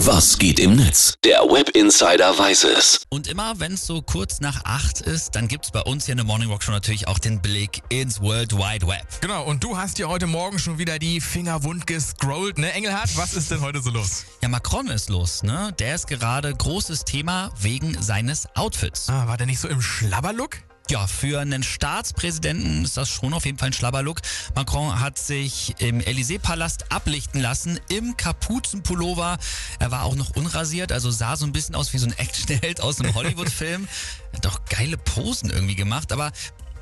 Was geht im Netz? Der Web Insider weiß es. Und immer, wenn es so kurz nach acht ist, dann gibt es bei uns hier in der Morning Rock schon natürlich auch den Blick ins World Wide Web. Genau, und du hast dir heute Morgen schon wieder die Finger wund gescrollt, ne? Engelhardt, was ist denn heute so los? Ja, Macron ist los, ne? Der ist gerade großes Thema wegen seines Outfits. Ah, war der nicht so im Schlabberlook? Ja, für einen Staatspräsidenten ist das schon auf jeden Fall ein Schlabberlook. Macron hat sich im Élysée-Palast ablichten lassen im Kapuzenpullover. Er war auch noch unrasiert, also sah so ein bisschen aus wie so ein Actionheld aus einem Hollywood-Film. Hat doch geile Posen irgendwie gemacht, aber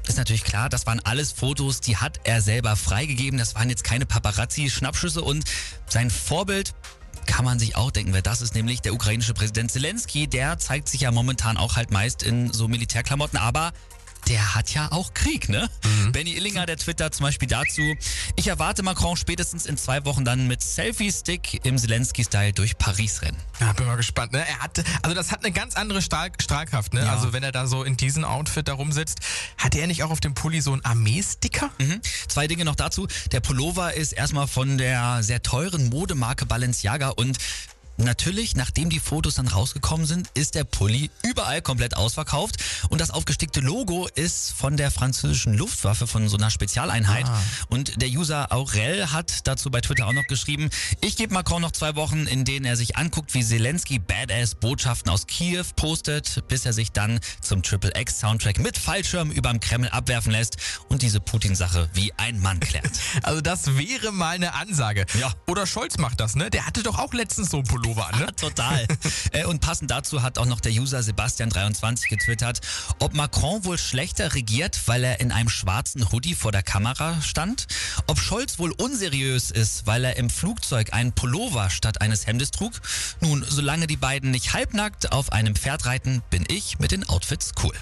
ist natürlich klar, das waren alles Fotos, die hat er selber freigegeben. Das waren jetzt keine Paparazzi-Schnappschüsse und sein Vorbild kann man sich auch denken, wer das ist, nämlich der ukrainische Präsident Zelensky. Der zeigt sich ja momentan auch halt meist in so Militärklamotten, aber der hat ja auch Krieg, ne? Mhm. Benny Illinger, der twittert zum Beispiel dazu, ich erwarte Macron spätestens in zwei Wochen dann mit Selfie-Stick im Zelensky-Style durch Paris rennen. Ja, bin mal gespannt, ne? Er hat, also das hat eine ganz andere Stahl Strahlkraft, ne? Ja. Also wenn er da so in diesem Outfit da rumsitzt, hat er nicht auch auf dem Pulli so einen Armeesticker? Mhm. Zwei Dinge noch dazu. Der Pullover ist erstmal von der sehr teuren Modemarke Balenciaga und Natürlich, nachdem die Fotos dann rausgekommen sind, ist der Pulli überall komplett ausverkauft. Und das aufgestickte Logo ist von der französischen Luftwaffe, von so einer Spezialeinheit. Ah. Und der User Aurel hat dazu bei Twitter auch noch geschrieben, ich gebe Macron noch zwei Wochen, in denen er sich anguckt, wie Zelensky Badass Botschaften aus Kiew postet, bis er sich dann zum Triple X Soundtrack mit Fallschirm überm Kreml abwerfen lässt und diese Putin-Sache wie ein Mann klärt. Also das wäre mal eine Ansage. Ja. Oder Scholz macht das, ne? Der hatte doch auch letztens so ein Pullover. Pullover an, ne? Total. Äh, und passend dazu hat auch noch der User Sebastian23 getwittert, ob Macron wohl schlechter regiert, weil er in einem schwarzen Hoodie vor der Kamera stand, ob Scholz wohl unseriös ist, weil er im Flugzeug einen Pullover statt eines Hemdes trug. Nun, solange die beiden nicht halbnackt auf einem Pferd reiten, bin ich mit den Outfits cool.